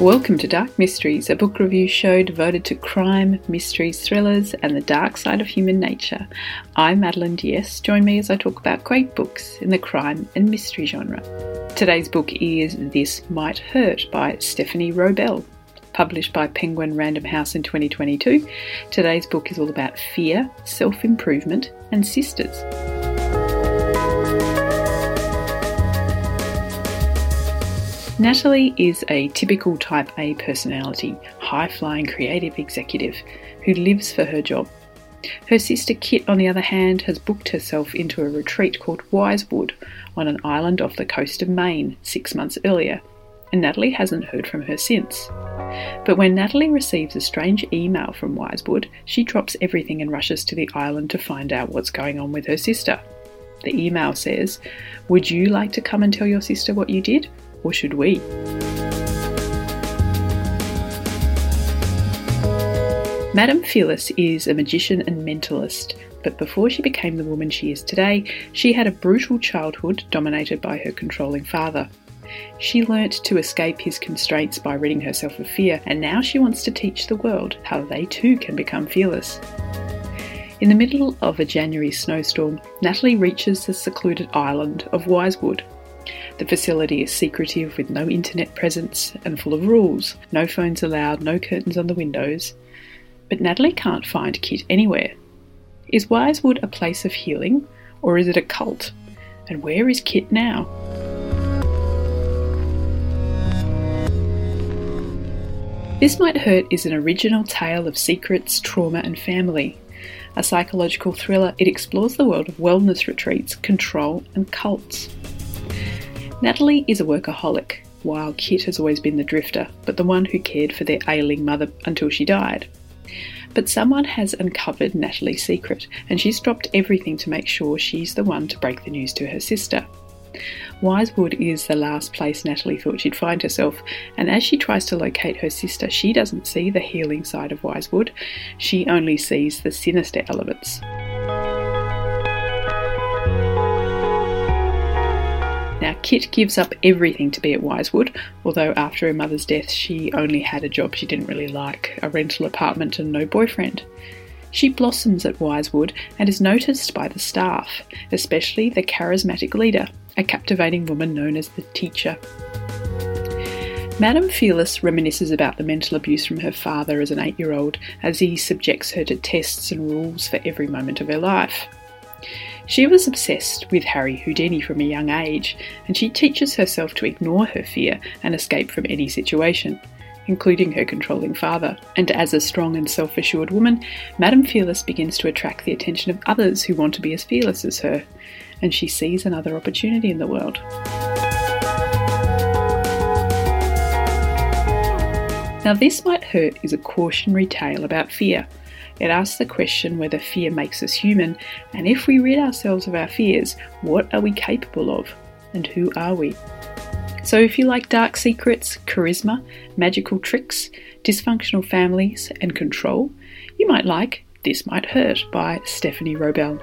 Welcome to Dark Mysteries, a book review show devoted to crime, mysteries, thrillers, and the dark side of human nature. I'm Madeline Diaz. Join me as I talk about great books in the crime and mystery genre. Today's book is This Might Hurt by Stephanie Wrobel. Published by Penguin Random House in 2022, today's book is all about fear, self improvement, and sisters. Natalie is a typical type A personality, high flying creative executive who lives for her job. Her sister Kit, on the other hand, has booked herself into a retreat called Wisewood on an island off the coast of Maine six months earlier, and Natalie hasn't heard from her since. But when Natalie receives a strange email from Wisewood, she drops everything and rushes to the island to find out what's going on with her sister. The email says, Would you like to come and tell your sister what you did? Or should we? Madame Fearless is a magician and mentalist, but before she became the woman she is today, she had a brutal childhood dominated by her controlling father. She learnt to escape his constraints by ridding herself of fear, and now she wants to teach the world how they too can become fearless. In the middle of a January snowstorm, Natalie reaches the secluded island of Wisewood, the facility is secretive with no internet presence and full of rules no phones allowed, no curtains on the windows. But Natalie can't find Kit anywhere. Is Wisewood a place of healing or is it a cult? And where is Kit now? This Might Hurt is an original tale of secrets, trauma, and family. A psychological thriller, it explores the world of wellness retreats, control, and cults. Natalie is a workaholic, while Kit has always been the drifter, but the one who cared for their ailing mother until she died. But someone has uncovered Natalie's secret, and she's dropped everything to make sure she's the one to break the news to her sister. Wisewood is the last place Natalie thought she'd find herself, and as she tries to locate her sister, she doesn't see the healing side of Wisewood, she only sees the sinister elements. Kit gives up everything to be at Wisewood, although after her mother's death, she only had a job she didn't really like a rental apartment and no boyfriend. She blossoms at Wisewood and is noticed by the staff, especially the charismatic leader, a captivating woman known as the teacher. Madame Fearless reminisces about the mental abuse from her father as an eight year old as he subjects her to tests and rules for every moment of her life. She was obsessed with Harry Houdini from a young age, and she teaches herself to ignore her fear and escape from any situation, including her controlling father. And as a strong and self assured woman, Madame Fearless begins to attract the attention of others who want to be as fearless as her, and she sees another opportunity in the world. Now, This Might Hurt is a cautionary tale about fear it asks the question whether fear makes us human, and if we rid ourselves of our fears, what are we capable of, and who are we? So, if you like dark secrets, charisma, magical tricks, dysfunctional families, and control, you might like This Might Hurt by Stephanie Wrobel.